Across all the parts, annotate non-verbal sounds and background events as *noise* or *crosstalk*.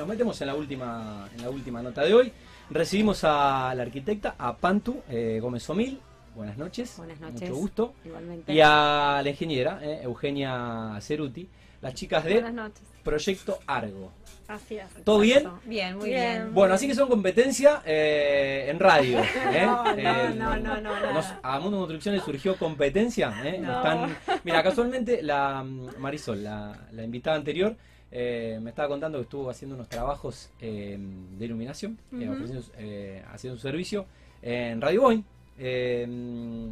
Nos metemos en la última, en la última nota de hoy. Recibimos a la arquitecta, a Pantu eh, Gómez Omil. Buenas noches. Buenas noches. Mucho gusto. Igualmente. Y a la ingeniera, eh, Eugenia Ceruti, las chicas de. Proyecto Argo. Así es. ¿Todo bien? Bien, muy Bien. bien. Bueno, así que son competencia eh, en radio. *laughs* ¿eh? No, no, Eh, no, no, no, nada. nos- a Mundo Construcción le surgió competencia. ¿eh? No. Están, mira, casualmente la mm, Marisol, la, la invitada anterior, eh, me estaba contando que estuvo haciendo unos trabajos eh, de iluminación, eh, ofreciendo, eh, haciendo un servicio en Radio Boeing. Eh,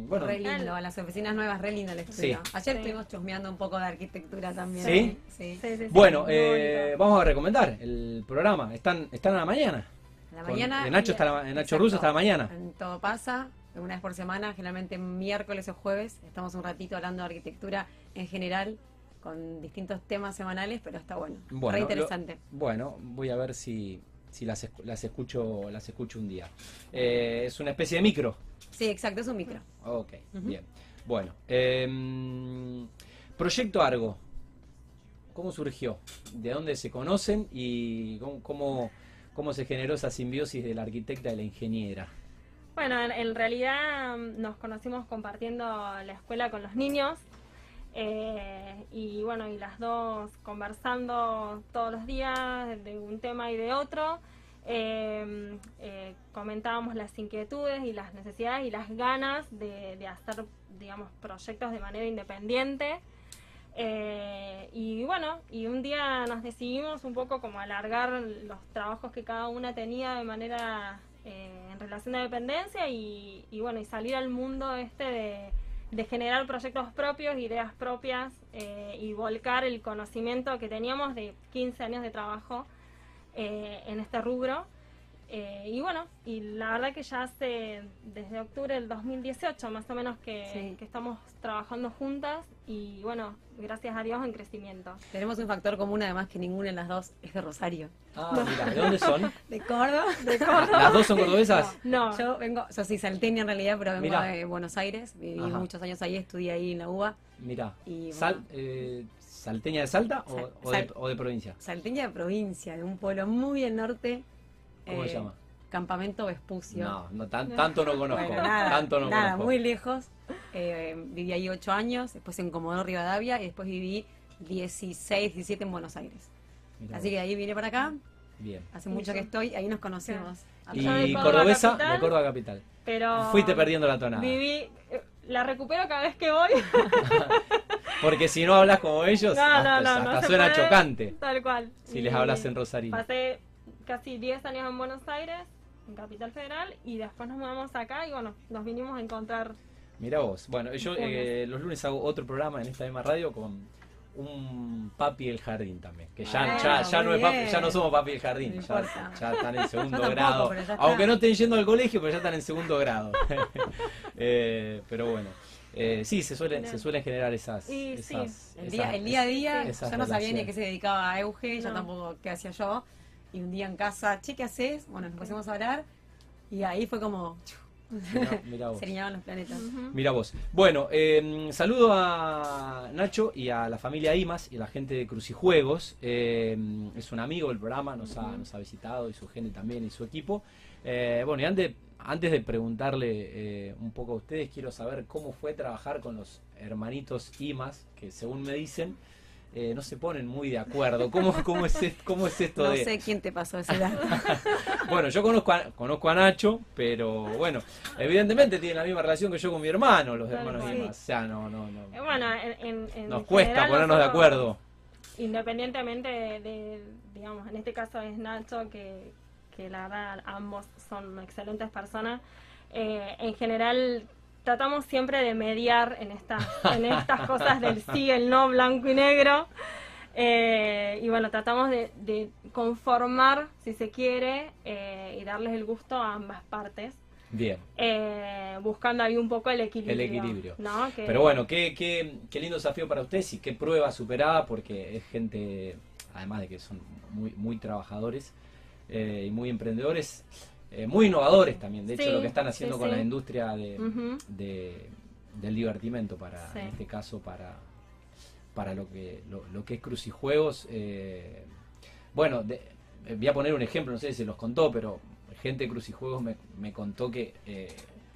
bueno, re lindo, a las oficinas nuevas, re lindo el estudio. Sí. Ayer Sí. estuvimos chusmeando un poco de arquitectura también. ¿Sí? Sí. Sí, sí, sí, bueno eh, vamos a recomendar el programa. Están, están a la mañana. A la Con- mañana. de Nacho, y- está la- Nacho. Russo está a la mañana. En todo pasa, una vez por semana, generalmente miércoles o jueves. Estamos un ratito hablando de arquitectura en general, con distintos temas semanales, pero está bueno. Bueno, re lo- interesante. Bueno, voy a ver si, si las, las escucho las escucho un día. Eh, es una especie de micro. Sí, exacto, es un micro. Ok, bien. Bueno, em, Proyecto Argo. ¿Cómo surgió? ¿De dónde se conocen y cómo, cómo, cómo se generó esa simbiosis de la arquitecta y la ingeniera? Bueno, en, en realidad mm, nos conocimos compartiendo la escuela con los niños. Eh, y bueno, y las dos conversando todos los días de un tema y de otro. eh, eh, comentábamos las inquietudes y las necesidades y las ganas de, de hacer, digamos, proyectos de manera independiente. Eh, y bueno, y un día nos decidimos un poco como alargar los trabajos que cada una tenía de manera eh, en relación de dependencia y, y bueno, y salir al mundo este de, de generar proyectos propios, ideas propias eh, y volcar el conocimiento que teníamos de 15 años de trabajo eh, en este rubro. Eh, y bueno, y la verdad que ya hace desde octubre del 2018 más o menos que, Sí. que estamos trabajando juntas y bueno, gracias a Dios en crecimiento. Tenemos un factor común, además, que ninguna de las dos es de Rosario. Ah, mira, ¿de dónde son? *laughs* ¿De Córdoba? ¿Las dos son cordobesas? *laughs* No, Yo vengo, yo soy salteña en realidad, pero vengo de Buenos Aires. Viví Ajá. muchos años ahí, estudié ahí en la UBA. Mira, Y Sal, eh, ¿salteña de Salta o, Sal- o de, o de provincia? Salteña de provincia, de un pueblo muy al norte. ¿Cómo eh, se llama? Campamento Vespucio. No, no tan- tanto no conozco. Bueno, nada, tanto no nada conozco. muy lejos. Eh, viví ahí ocho años, después en Comodoro Rivadavia y después viví 16, 17 en Buenos Aires. Mirá Así que de ahí vine para acá, Bien. hace mucho que estoy, ahí nos conocimos. Y Yo de Córdoba cordobesa capital. de Córdoba Capital. pero Fuiste perdiendo la tonada. viví, eh, la recupero cada vez que voy. *laughs* Porque si no hablas como ellos, No, hasta, no, no, hasta no se suena puede. chocante Tal cual. si Y les hablas en rosarino. Pasé casi 10 años en Buenos Aires, en Capital Federal, y después nos mudamos acá y bueno, nos vinimos a encontrar. Mira vos. Bueno, yo eh, los lunes hago otro programa en esta misma radio con un papi del jardín también. Que ya, Ah, ya, ya, no, es papi- ya no somos papi del jardín. No ya, ya están en *laughs* segundo tampoco, grado. ya. Aunque no estén yendo al colegio, pero ya están en segundo grado. *laughs* Eh, pero bueno. Eh, sí, se suelen, se suelen generar esas. Y sí, esas- El esas- día, el día a día, yo no sabía ni a qué se dedicaba a Euge, yo No. tampoco qué hacía yo. Y un día en casa, che, ¿qué haces? Bueno, nos pusimos a hablar y ahí fue como, Mirá- *laughs* mirá vos. se alineaban los planetas. Mira vos. Bueno, eh, saludo a Nacho y a la familia Imas y a la gente de Crucijuegos. Eh, es un amigo del programa, nos ha, nos ha visitado y su gente también y su equipo. Eh, bueno, y antes, antes de preguntarle eh, un poco a ustedes, quiero saber cómo fue trabajar con los hermanitos Imas, que según me dicen, eh, no se ponen muy de acuerdo. ¿Cómo, cómo, es, es- cómo es esto No de...? sé quién te pasó ese dato. *laughs* Bueno, yo conozco a, conozco a Nacho, pero bueno, evidentemente tiene la misma relación que yo con mi hermano, los hermanos. Dimas. O sea, no, no, Eh, no. Bueno, en, Nos cuesta ponernos de acuerdo. Independientemente de, de, digamos, en este caso es Nacho, que, que la verdad ambos son excelentes personas. Eh, en general tratamos siempre de mediar en estas, en estas cosas del sí, el no, blanco y negro. Eh, y bueno, tratamos de, de conformar, si se quiere, eh, y darles el gusto a ambas partes. Bien. eh, buscando ahí un poco el equilibrio. El equilibrio. ¿no? Que- Pero bueno, qué, qué, qué lindo desafío para ustedes y qué prueba superada, porque es gente, además de que son muy, muy trabajadores y muy emprendedores, eh, muy innovadores también. De hecho, lo que están haciendo sí, con sí. la industria de, de- del divertimento, para, en este caso, para, para lo que lo, lo que es crucijuegos. eh, bueno, de- eh, voy a poner un ejemplo, no sé si se los contó, pero gente de Crucijuegos me, me contó que eh,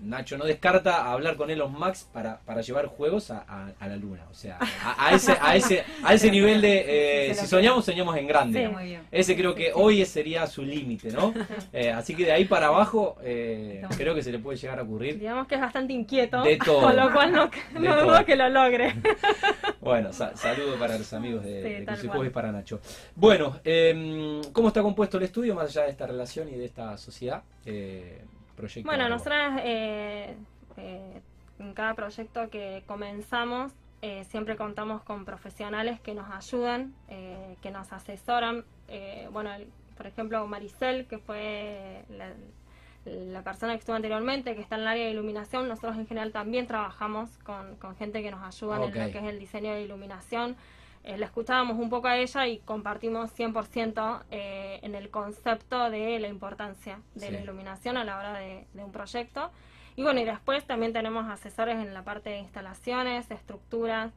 Nacho no descarta hablar con Elon Max para, para llevar juegos a, a- a la luna. O sea, a, a ese, a, ese, a ese nivel de... eh, si soñamos, soñamos en grande. Bien. Ese creo que hoy sería su límite, ¿no? *laughs* Eh, así que de ahí para abajo eh, creo que se le puede llegar a ocurrir. Digamos que es bastante inquieto, De todo. *laughs* con lo cual no, no dudo que lo logre. *laughs* Bueno, sa- saludo para los amigos de, Sí, de y para Nacho. Bueno, eh, ¿cómo está compuesto el estudio más allá de esta relación y de esta sociedad? Eh, proyecto Bueno, nosotras eh, eh, en cada proyecto que comenzamos eh, siempre contamos con profesionales que nos ayudan, eh, que nos asesoran. Eh, bueno, el- por ejemplo, Maricel, que fue la, la persona que estuvo anteriormente, que está en el área de iluminación, nosotros en general también trabajamos con, con gente que nos ayuda en lo que es el diseño de iluminación. Eh, la escuchábamos un poco a ella y compartimos 100% eh, en el concepto de la importancia de la iluminación a la hora de, de un proyecto. Y bueno, y después también tenemos asesores en la parte de instalaciones, estructuras.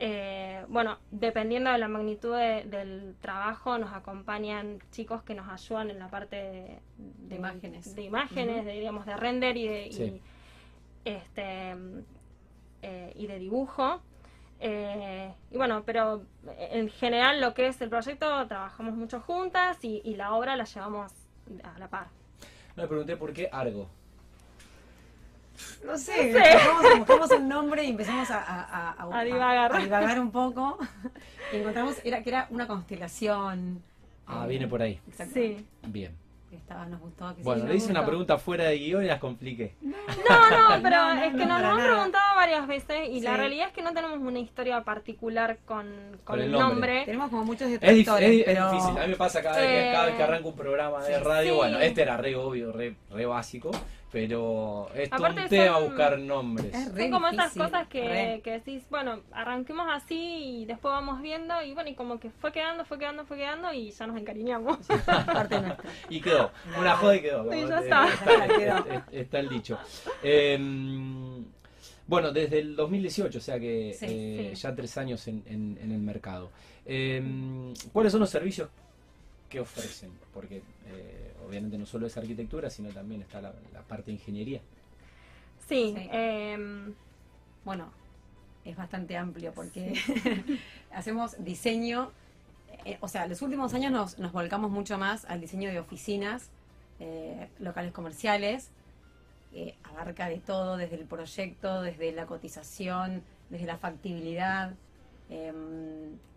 Eh, bueno, dependiendo de la magnitud de- del trabajo, nos acompañan chicos que nos ayudan en la parte de, De imágenes. de, imágenes, de, digamos, de render y de, y, este, eh, y de dibujo. Eh, y bueno, pero en general lo que es el proyecto trabajamos mucho juntas y, y la obra la llevamos a la par. No me pregunté por qué Argo. No sé, No sé. buscamos, buscamos un nombre y empezamos a, a, a- A divagar. a divagar un poco. *laughs* Y encontramos era, que era una constelación. Ah, eh, viene por ahí. Exacto. Sí. Bien. Que estaba, nos gustó. Que Bueno, le hice una pregunta fuera de guion y las compliqué. No, no, *laughs* pero No, no, es que no, nos lo han preguntado varias veces y la realidad es que no tenemos una historia particular con, con, Con el el nombre. nombre. Tenemos como muchos Es, detractores, es es pero... difícil, a mí me pasa cada, vez, que, Eh, cada vez que arranco un programa de sí. radio, Sí. bueno, este era re obvio, re, re básico, pero es Aparte tema son- buscar nombres. Es Son como esas difícil, cosas que, decís, bueno, arranquemos así y después vamos viendo y bueno, y como que fue quedando, fue quedando, fue quedando y ya nos encariñamos. parte nuestra. *laughs* Y quedó, una joda y quedó. Sí, ya está. *laughs* Está, el dicho. Eh, bueno, desde el 2018, o sea que Sí, eh, sí. ya tres años en, en- en el mercado. Eh, ¿Cuáles son los servicios que ofrecen? Porque eh, obviamente no solo es arquitectura, sino también está la, la parte de ingeniería. Sí, Sí. em, Bueno, es bastante amplio porque *laughs* hacemos diseño, eh, o sea, los últimos años nos, nos volcamos mucho más al diseño de oficinas, eh, locales comerciales, eh, abarca de todo, desde el proyecto, desde la cotización, desde la factibilidad. eh,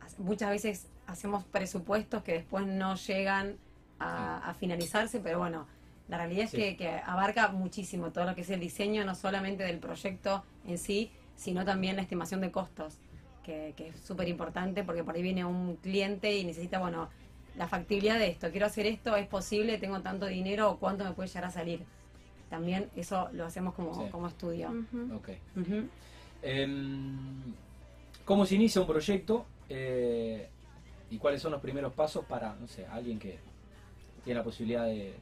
hace- muchas veces hacemos presupuestos que después no llegan a, a finalizarse, pero bueno, la realidad es Sí. que, que abarca muchísimo todo lo que es el diseño, no solamente del proyecto en sí, sino también la estimación de costos, que, que es súper importante porque por ahí viene un cliente y necesita, bueno, la factibilidad de esto, quiero hacer esto, es posible, tengo tanto dinero o cuánto me puede llegar a salir. También eso lo hacemos como, Sí. como estudio. Em, ¿Cómo se inicia un proyecto? Eh, ¿Y cuáles son los primeros pasos para, no sé, alguien que tiene la posibilidad de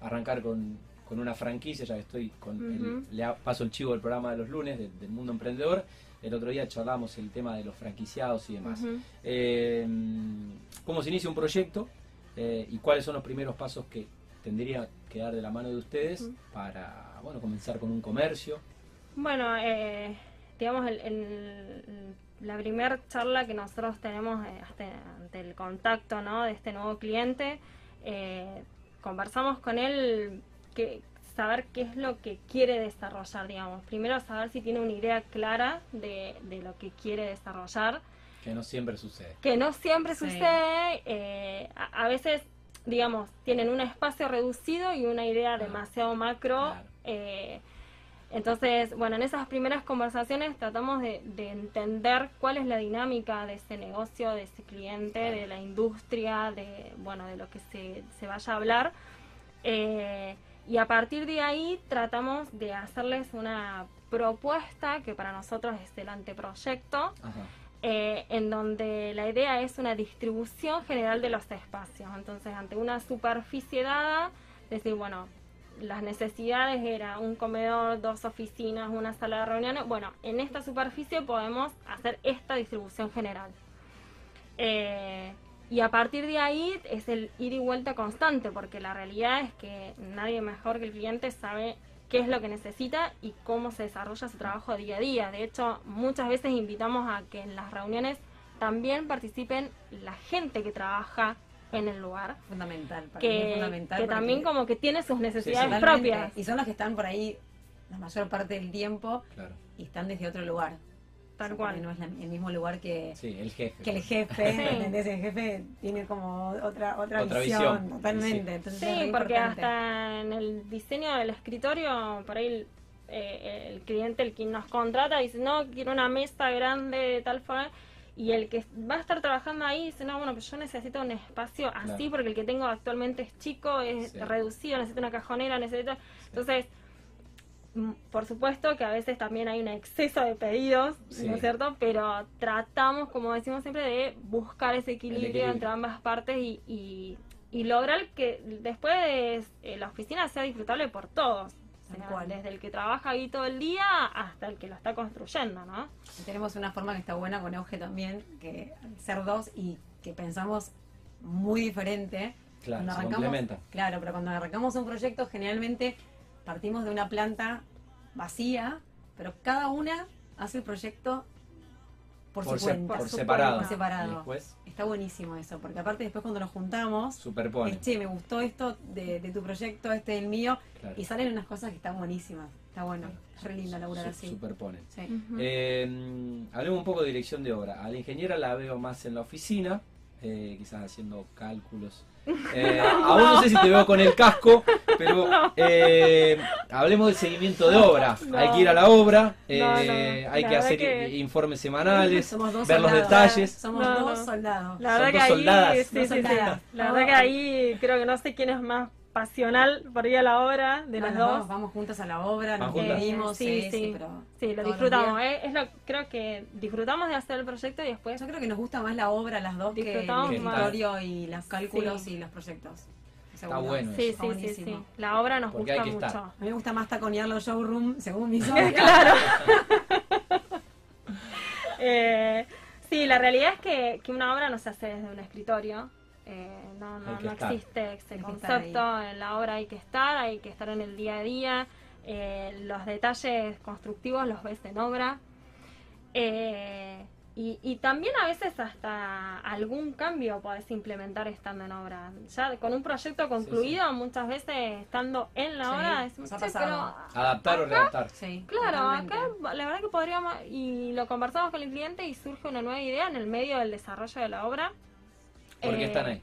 arrancar con, con una franquicia? Ya que estoy con. el- Ujú. le paso el chivo del programa de los lunes de- del mundo emprendedor. El otro día charlamos el tema de los franquiciados y demás. Em, ¿Cómo se inicia un proyecto? Eh, ¿Y cuáles son los primeros pasos que tendría que dar de la mano de ustedes para, bueno, comenzar con un comercio? Bueno, eh, digamos, el, el- la primera charla que nosotros tenemos eh, hasta ante el contacto ¿no? de este nuevo cliente, eh, conversamos con él que saber qué es lo que quiere desarrollar, digamos. Primero saber si tiene una idea clara de, de lo que quiere desarrollar, Que no siempre sucede. que no siempre Sí. sucede, eh, a, a veces, digamos, tienen un espacio reducido y una idea demasiado macro. Claro. eh, entonces, bueno, en esas primeras conversaciones tratamos de, de entender cuál es la dinámica de ese negocio, de ese cliente, de la industria, de, bueno, de lo que se, se vaya a hablar. Eh, y a partir de ahí tratamos de hacerles una propuesta que para nosotros es el anteproyecto, eh, en donde la idea es una distribución general de los espacios. Entonces, ante una superficie dada, decir, bueno, las necesidades era un comedor, dos oficinas, una sala de reuniones. Bueno, en esta superficie podemos hacer esta distribución general. Eh, y a partir de ahí es el ir y vuelta constante, porque la realidad es que nadie mejor que el cliente sabe qué es lo que necesita y cómo se desarrolla su trabajo día a día. De hecho, muchas veces invitamos a que en las reuniones también participen la gente que trabaja en el lugar. Fundamental. Para que, fundamental que también como que tiene sus necesidades propias. Y son los que están por ahí la mayor parte del tiempo Claro. y están desde otro lugar. Tal sea, cual. No es la- el mismo lugar que, Sí, el jefe. que el jefe. Sí. ¿entendés? El jefe tiene como otra, otra, Otra visión, visión, Totalmente. sí. Entonces Sí, porque importante. hasta en el diseño del escritorio, por ahí el, eh, el cliente, el que nos contrata, dice, no, quiero una mesa grande de tal forma. Y el que va a estar trabajando ahí dice, no, bueno, pues yo necesito un espacio así Claro. porque el que tengo actualmente es chico, es Sí. reducido, necesito una cajonera, necesito... Entonces, mm, por supuesto que a veces también hay un exceso de pedidos, Sí. ¿no es cierto? Pero tratamos, como decimos siempre, de buscar ese equilibrio, equilibrio. entre ambas partes y, y, y lograr que después eh, la oficina sea disfrutable por todos. Cual. desde el que trabaja ahí todo el día hasta el que lo está construyendo, ¿no? Y Tenemos una forma que está buena con Euge también, que al ser dos y que pensamos muy diferente. Claro, se complementan. claro, pero cuando arrancamos un proyecto generalmente partimos de una planta vacía, pero cada una hace el proyecto por, por, su se- cuenta, por su separado. por separado. Y después Está buenísimo eso, porque aparte después cuando nos juntamos, superpone. es, che, me gustó esto de, de tu proyecto, este del mío, Claro. y salen unas cosas que están buenísimas. Está bueno, Claro. es re lindo laburar Su- así. Superponen. Sí. Eh, hablemos un poco de dirección de obra. A la ingeniera la veo más en la oficina, eh, quizás haciendo cálculos. Eh, *laughs* a vos no sé si te veo con el casco, pero *laughs* eh, hablemos del seguimiento de obra. *laughs* No. Hay que ir a la obra, eh, No, no. hay La que hacer que- informes semanales, Somos dos ver los detalles. Somos No, dos no. soldados. La Son verdad que dos ahí, soldadas. sí, Dos sí, sí. soldadas. La verdad que ahí creo que no sé quién es más pasional por ir a la obra de No, las dos. Vamos, vamos juntas a la obra, ¿Van nos reunimos, Sí, sí, sí. sí, pero Sí, lo disfrutamos. eh, Es lo, creo que disfrutamos de hacer el proyecto y después Yo creo que nos gusta más la obra las dos que el escritorio y los cálculos Sí. y los proyectos. Está bueno. Sí, eso. sí, Está sí, sí. buenísimo. La obra nos Porque gusta mucho. estar. A mí me gusta más taconear los showroom, según mi socia. *laughs* claro. *laughs* Eh, sí, la realidad es que, que una obra no se hace desde un escritorio. Eh, no no, no existe ese Hay concepto. En la obra hay que estar, hay que estar en el día a día. Eh, los detalles constructivos los ves en obra. Eh, y, y también a veces hasta algún cambio podés implementar estando en obra. Ya con un proyecto concluido, muchas veces estando en la Sí, obra, decimos, "Che, pasado". pero Adaptar o Acá- readaptar. Sí, Claro, totalmente. acá la verdad que podríamos, y lo conversamos con el cliente y surge una nueva idea en el medio del desarrollo de la obra. Porque Eh, están ahí.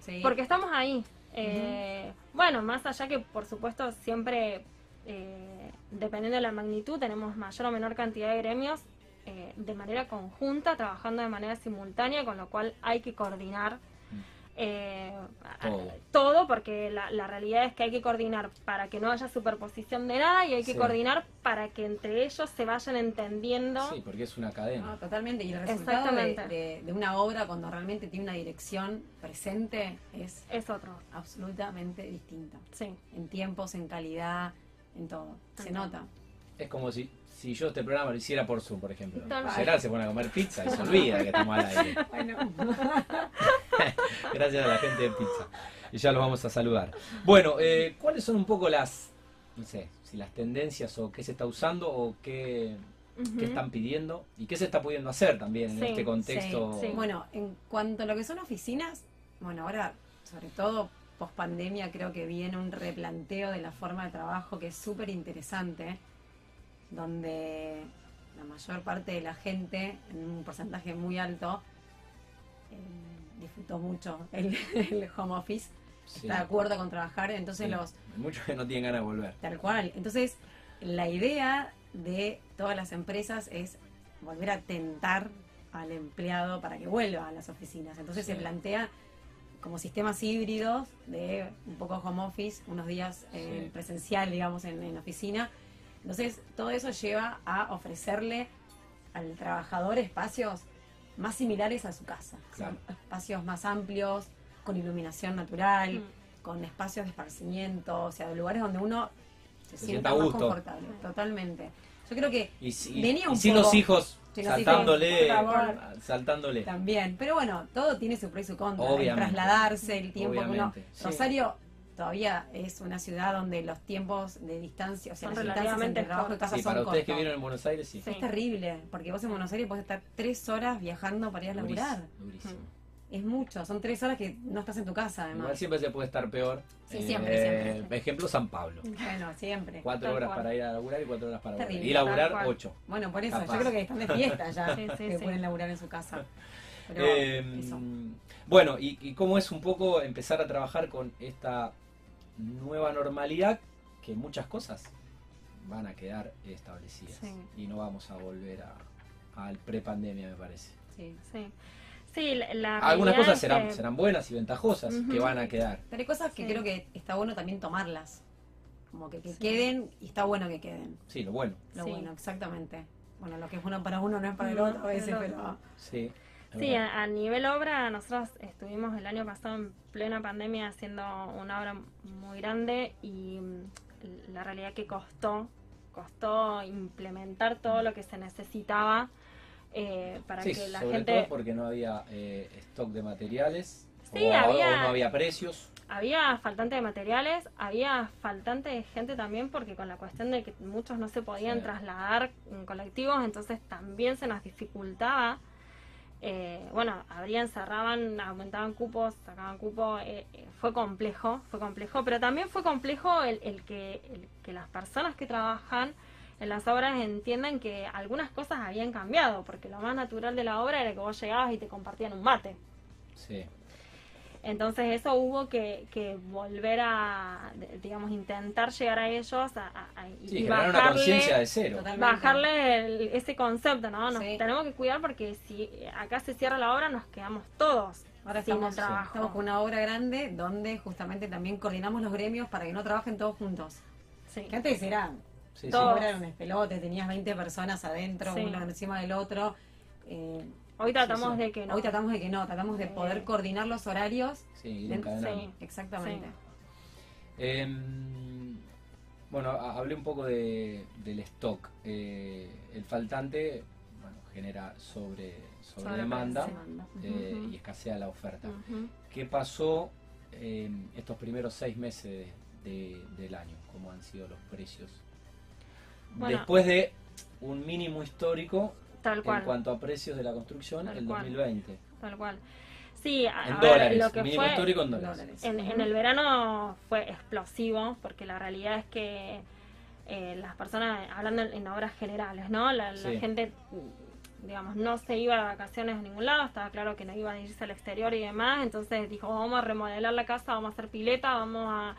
Sí. Porque estamos ahí. Eh, Bueno, más allá que por supuesto siempre, eh, dependiendo de la magnitud, tenemos mayor o menor cantidad de gremios eh, de manera conjunta, trabajando de manera simultánea, con lo cual hay que coordinar. Eh, Todo. todo, porque la, la realidad es que hay que coordinar para que no haya superposición de nada y hay que Sí. coordinar para que entre ellos se vayan entendiendo. Sí, porque es una cadena. No, totalmente. Y el resultado de, Exactamente. de- de una obra cuando realmente tiene una dirección presente es Es otro, absolutamente distinta. sí. En tiempos, en calidad, en todo. Se Ajá. nota. Es como si, si yo este programa lo hiciera por Zoom, por ejemplo. Tal. Gerard se pone a comer pizza y se olvida que estamos al aire. *laughs* Bueno, *laughs* Gracias a la gente de pizza. Y ya los vamos a saludar. Bueno, eh, ¿cuáles son un poco las, no sé, si las tendencias o qué se está usando o qué, qué están pidiendo y qué se está pudiendo hacer también en Sí, este contexto? sí, sí. Bueno, en cuanto a lo que son oficinas, bueno, ahora, sobre todo post pandemia, creo que viene un replanteo de la forma de trabajo que es súper interesante, donde la mayor parte de la gente, en un porcentaje muy alto, eh, disfrutó mucho el, *laughs* el home office, Sí. está de acuerdo con trabajar, entonces Sí. los Muchos que no tienen ganas de volver. Tal cual. Entonces, la idea de todas las empresas es volver a tentar al empleado para que vuelva a las oficinas. Entonces Sí. se plantea como sistemas híbridos de un poco home office, unos días eh, presencial, digamos, en, en oficina. Entonces, todo eso lleva a ofrecerle al trabajador espacios más similares a su casa. Claro. Espacios más amplios, con iluminación natural, Mm. con espacios de esparcimiento, o sea, de lugares donde uno se, Se sienta más gusto. confortable, totalmente. Yo creo que Y, si- Venía un y sin poco. los hijos saltándole, hijos, saltándole. también. Pero bueno, todo tiene su pro y su contra. Obviamente. El trasladarse, el tiempo que uno. Obviamente, sí. Rosario todavía es una ciudad donde los tiempos de distancia, o sea, Son las distancias relativamente entre trabajo y casa Sí, son para ustedes que viven en Buenos Aires, sí. Sí. Es terrible, porque vos en Buenos Aires podés estar tres horas viajando para ir a laburar. Durísimo, durísimo. Es mucho, son tres horas que no estás en tu casa, Igual además. siempre se puede estar peor. Sí, siempre, siempre. Ejemplo, San Pablo. Bueno, siempre. Cuatro Tal horas cual. para ir a laburar y cuatro horas para volver. Y laburar ocho. Bueno, por eso, Capaz. yo creo que están de fiesta ya, *laughs* Sí, sí, que sí. pueden laburar en su casa. Pero Eh, eso. bueno, y, y cómo es un poco empezar a trabajar con esta nueva normalidad que muchas cosas van a quedar establecidas Sí. y no vamos a volver a, al pre-pandemia, me parece. Sí. Sí, sí la, la Algunas cosas serán, que- serán buenas y ventajosas que van a quedar. Pero hay cosas que Sí. creo que está bueno también tomarlas. Como que, que Sí. queden y está bueno que queden. Sí, lo bueno. Lo Sí. bueno, exactamente. Bueno, lo que es bueno para uno no es para el otro a veces, pero... Sí. Sí, a, a nivel obra, nosotros estuvimos el año pasado en plena pandemia haciendo una obra muy grande y mm, la realidad que costó, costó implementar todo lo que se necesitaba eh, para Sí, que la sobre gente... todo porque no había eh, stock de materiales Sí, o, había- o no había precios. Había faltante de materiales, había faltante de gente también porque con la cuestión de que muchos no se podían Sí. trasladar en colectivos, entonces también se nos dificultaba. Eh, bueno, abrían, cerraban, aumentaban cupos, sacaban cupos, eh, eh, fue complejo, fue complejo, pero también fue complejo el, que, el que las personas que trabajan en las obras entiendan que algunas cosas habían cambiado, porque lo más natural de la obra era que vos llegabas y te compartían un mate. Sí. Entonces eso hubo que, que volver a, digamos, intentar llegar a ellos a, a- a- y Sí, generar una conciencia bajarle, de cero. Bajarle el- ese concepto, ¿no? Nos Sí. tenemos que cuidar porque si acá se cierra la obra nos quedamos todos Ahora sin estamos, el trabajo. estamos con una obra grande donde justamente también coordinamos los gremios para que no trabajen todos juntos. Sí. Que antes era, Sí, sí. Todo. era un espelote, tenías 20 personas adentro, Sí. uno encima del otro. Eh, Hoy tratamos sí. de que no. Hoy tratamos de que no, tratamos de Eh. poder coordinar los horarios. Sí. Exactamente. Em, bueno, hablé un poco de, del stock. Eh, el faltante bueno, genera sobre, sobre Sobre demanda demanda. eh, y escasea la oferta. Ujú. ¿Qué pasó en estos primeros seis meses de- del año? ¿Cómo han sido los precios? Bueno. Después de un mínimo histórico Tal cual. en cuanto a precios de la construcción, Tal el cual. 2020. Tal cual. Sí, a, En a ver, dólares, lo que fue histórico en dólares. En, en el verano fue explosivo, porque la realidad es que eh, las personas, hablando en, obras generales, ¿no? La, la Sí. gente, digamos, no se iba de vacaciones a ningún lado, estaba claro que no iban a irse al exterior y demás, entonces dijo, vamos a remodelar la casa, vamos a hacer pileta, vamos a...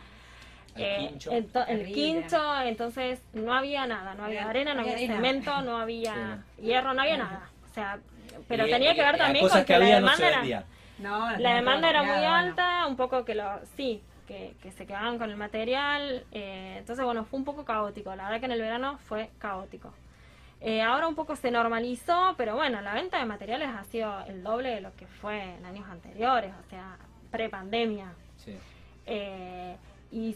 Eh, quincho. el quincho, entonces no había nada, no había Había- arena, no había había arena. cemento, no había hierro, no había nada. O sea, pero Y- tenía y- que ver y también cosas con que que la había no demanda era... No, La demanda era muy bueno. alta, un poco que lo, sí, que, que se quedaban con el material, eh, entonces bueno, fue un poco caótico, la verdad que en el verano fue caótico. Eh, ahora un poco se normalizó, pero bueno, la venta de materiales ha sido el doble de lo que fue en años anteriores, o sea, pre-pandemia. Sí. Eh, y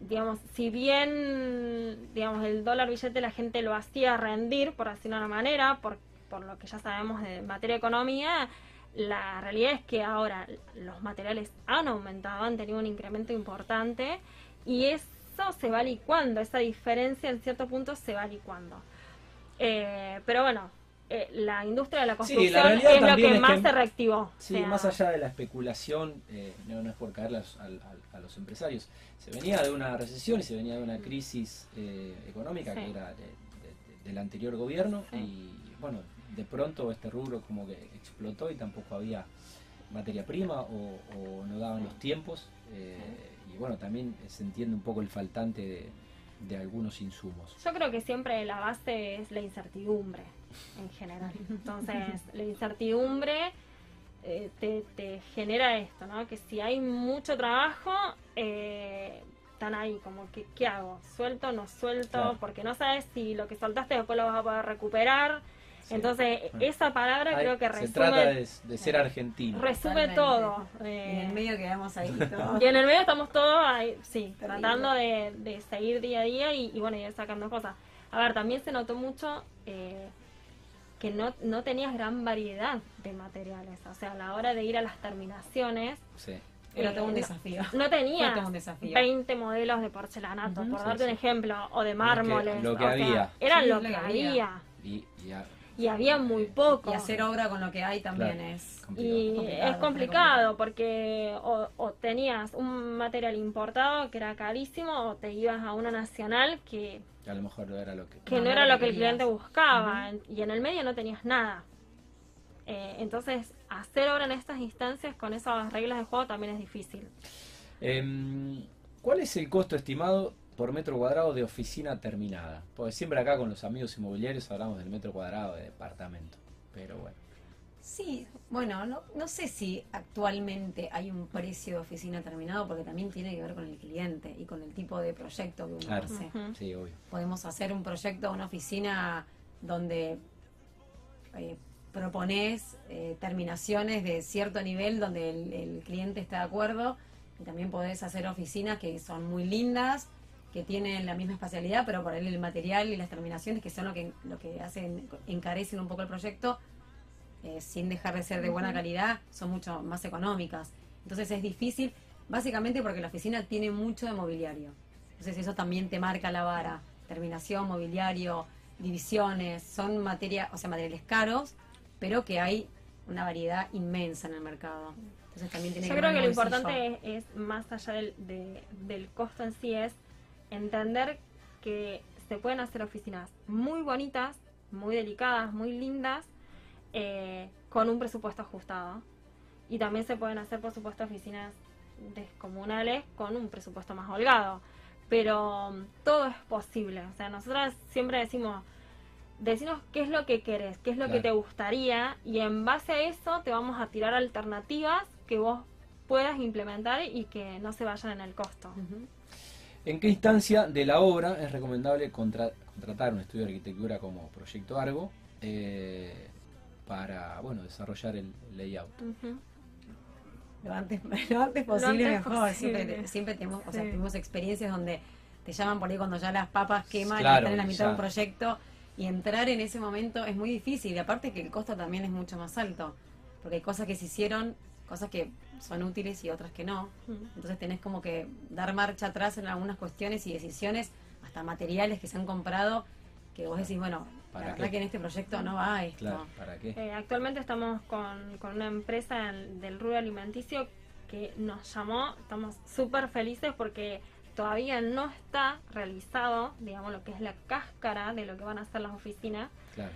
digamos, si bien digamos el dólar billete la gente lo hacía rendir, por decirlo de una manera, por, por lo que ya sabemos de materia de economía, la realidad es que ahora los materiales han aumentado, han tenido un incremento importante y eso se va licuando, esa diferencia en cierto punto se va licuando. Eh, pero bueno, eh, la industria de la Sí, la construcción es lo que es más que- se reactivó. Sí, O sea, más allá de la especulación, eh, no, no es por caerle a, al- a los empresarios, se venía de una recesión y se venía de una crisis eh, económica Sí. que era de- de- del anterior gobierno Sí. y bueno, de pronto este rubro como que explotó y tampoco había materia prima o, o no daban los tiempos eh, y bueno, también se entiende un poco el faltante de, de algunos insumos. Yo creo que siempre la base es la incertidumbre en general. Entonces, la incertidumbre eh, te, te genera esto, ¿no? Que si hay mucho trabajo, eh, están ahí como que, ¿qué hago? ¿Suelto no suelto? Claro. Porque no sabes si lo que soltaste después lo vas a poder recuperar. Sí. Entonces, Bueno. esa palabra Ay, creo que se trata resume, de, de ser argentino. resume Totalmente. todo. Y Eh, en el medio quedamos ahí *laughs* todos. y en el medio estamos todos ahí, sí, Terrible. tratando de, de seguir día a día y, y bueno, ir sacando cosas. A ver, también se notó mucho eh, que no, no tenías gran variedad de materiales. O sea, a la hora de ir a las terminaciones, Sí. Era Eh, todo un no- desafío. no un desafío. 20 modelos de porcelanato, por sí, darte un ejemplo, o de que- mármoles. lo que o sea, había. Era Sí, lo lo que que había. había. Y, y a- Y había muy poco. Y hacer obra con lo que hay también Claro. es Complicado. Y Complicado, es complicado porque o, o tenías un material importado que era carísimo o te ibas a una nacional que, que a lo mejor no era lo que... que No, era lo que que el cliente buscaba y en el medio no tenías nada. Eh, entonces, hacer obra en estas instancias con esas reglas de juego también es difícil. Em, ¿Cuál es el costo estimado por metro cuadrado de oficina terminada? Porque siempre acá con los amigos inmobiliarios hablamos del metro cuadrado de departamento. Pero bueno, Sí, bueno, no, no sé si actualmente hay un precio de oficina terminado porque también tiene que ver con el cliente y con el tipo de proyecto que uno Claro. hace. Sí, obvio. Podemos hacer un proyecto, una oficina donde eh, propones eh, terminaciones de cierto nivel donde el, el cliente está de acuerdo y también podés hacer oficinas que son muy lindas que tienen la misma espacialidad pero por el material y las terminaciones que son lo que lo que hacen encarecen un poco el proyecto eh, sin dejar de ser de buena calidad son mucho más económicas entonces es difícil básicamente porque la oficina tiene mucho de mobiliario entonces eso también te marca la vara. Terminación, mobiliario, divisiones, son materia, o sea, materiales caros, pero que hay una variedad inmensa en el mercado. Entonces también tiene Yo que creo que lo importante es, es, más allá del, de- del costo en sí, es entender que se pueden hacer oficinas muy bonitas, muy delicadas, muy lindas, eh, con un presupuesto ajustado. Y también se pueden hacer, por supuesto, oficinas descomunales con un presupuesto más holgado. Pero mm, todo es posible. O sea, nosotras siempre decimos, decinos qué es lo que querés, qué es lo que te gustaría y en base a eso te vamos a tirar alternativas que vos puedas implementar y que no se vayan en el costo. Ujú. ¿En qué instancia de la obra es recomendable contra- contratar un estudio de arquitectura como Proyecto Argo eh, para bueno desarrollar el layout? Lo antes, *laughs* lo antes posible antes mejor. posible. Siempre, siempre tenemos, o sea, Sí. tuvimos experiencias donde te llaman por ahí cuando ya las papas queman y están en la mitad ya. de un proyecto y entrar en ese momento es muy difícil. Y aparte que el costo también es mucho más alto, porque hay cosas que se hicieron, cosas que son útiles y otras que no. Ujú. Entonces tenés como que dar marcha atrás en algunas cuestiones y decisiones, hasta materiales que se han comprado, que vos decís, bueno, la ¿Para verdad qué? que en este proyecto no va esto. Claro, ¿para qué? Eh, actualmente estamos con, con una empresa del- del rubro alimenticio que nos llamó, estamos súper felices porque todavía no está realizado, digamos, lo que es la cáscara de lo que van a hacer las oficinas, Claro.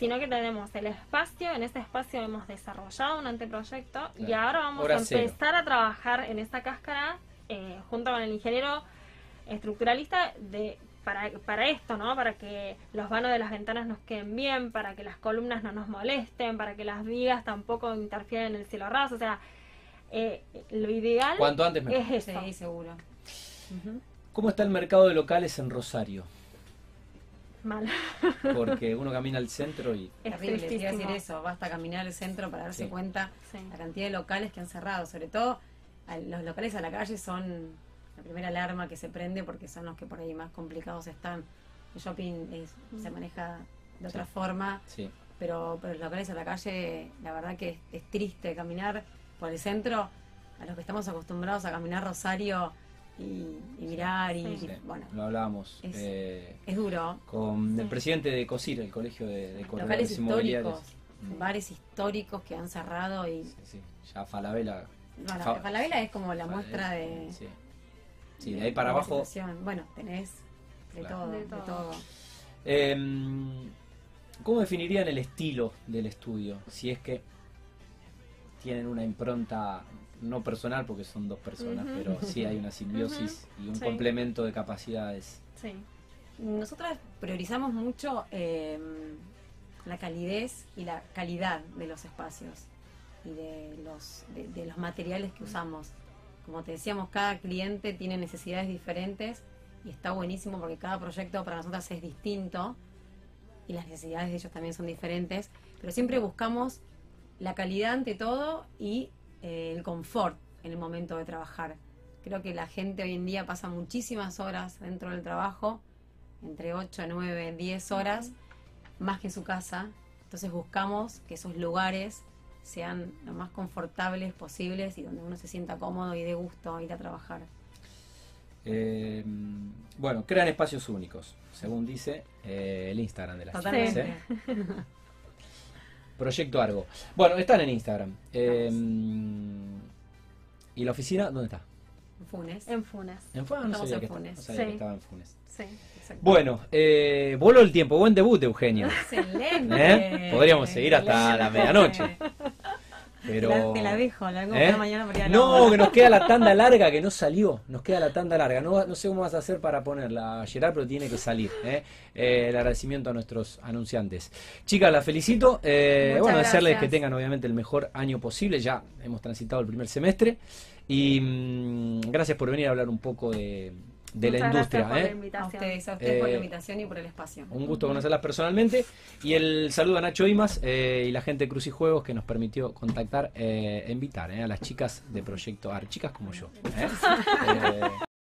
Sino que tenemos el espacio, en ese espacio hemos desarrollado un anteproyecto y ahora vamos Hora a cero. empezar a trabajar en esa cáscara eh, junto con el ingeniero estructuralista de para, para esto, ¿no? Para que los vanos de las ventanas nos queden bien, para que las columnas no nos molesten, para que las vigas tampoco interfieran en el cielo raso, o sea, eh, lo ideal Cuanto antes mejor. es eso. Sí, seguro. Ujú. ¿Cómo está el mercado de locales en Rosario? Mal. Porque *laughs* uno camina al centro y Es Terrible, decir eso. Basta caminar al centro para darse Sí. cuenta Sí. la cantidad de locales que han cerrado. Sobre todo, los locales a la calle son la primera alarma que se prende porque son los que por ahí más complicados están. El shopping es- se maneja de otra Sí. forma, sí. pero, pero los locales a la calle, la verdad que es, es triste caminar por el centro. A los que estamos acostumbrados a caminar Rosario y, y mirar, y Sí. bueno, lo hablábamos Es- eh, es duro. con el presidente de COSIR, el colegio de, de Locales corredores inmobiliarios. históricos, Mm. bares históricos que han cerrado y Sí, sí. Ya Falabella. Bueno, Fa- Falabella es como la muestra de. Sí. Sí, de ahí para abajo. situación. Bueno, tenés de Claro. todo, De de todo. todo. Em, ¿Cómo definirían el estilo del estudio? Si es que tienen una impronta no personal, porque son dos personas, pero sí hay una simbiosis y un Sí. complemento de capacidades. Sí. Nosotras priorizamos mucho eh, la calidez y la calidad de los espacios y de los, de, de los materiales que usamos. Como te decíamos, cada cliente tiene necesidades diferentes y está buenísimo porque cada proyecto para nosotras es distinto y las necesidades de ellos también son diferentes, pero siempre buscamos la calidad ante todo y eh, el confort en el momento de trabajar. Creo que la gente hoy en día pasa muchísimas horas dentro del trabajo entre 8, 9, 10 horas, más que en su casa. Entonces buscamos que esos lugares sean lo más confortables posibles y donde uno se sienta cómodo y de gusto ir a trabajar. Eh, bueno, crean espacios únicos, según dice eh, el Instagram de la Totalmente. *laughs* Proyecto Argo. Bueno, están en Instagram. Eh, ¿Y la oficina dónde está? Funes. En Funes. En Funes. No Estamos sabía, en que, Funes. no sabía que Sí. estaba en Funes. Sí. Exacto. Bueno, eh, voló el tiempo. Buen debut, Eugenio. *laughs* Excelente. ¿Eh? Podríamos seguir hasta la medianoche. Te Pero... la, te la dejo, la vengo ¿Eh? mañana porque No, que nos queda la tanda *laughs* larga que no salió. Nos queda la tanda larga. No, no sé cómo vas a hacer para ponerla, Gerard, pero tiene que salir. ¿eh? Eh, el agradecimiento a nuestros anunciantes. Chicas, las felicito. Bueno, desearles que tengan obviamente el mejor año posible. Ya hemos transitado el primer semestre. Y mm, gracias por venir a hablar un poco de, de la industria. gracias por la ¿eh? A invitación. ustedes, a ustedes por Eh, la invitación y por el espacio. Un gusto conocerlas personalmente. Y el saludo a Nacho Imas eh, y la gente de Cruz y Juegos que nos permitió contactar e invitar eh, a las chicas de Proyecto AR, chicas como yo. ¿eh? *laughs* Eh,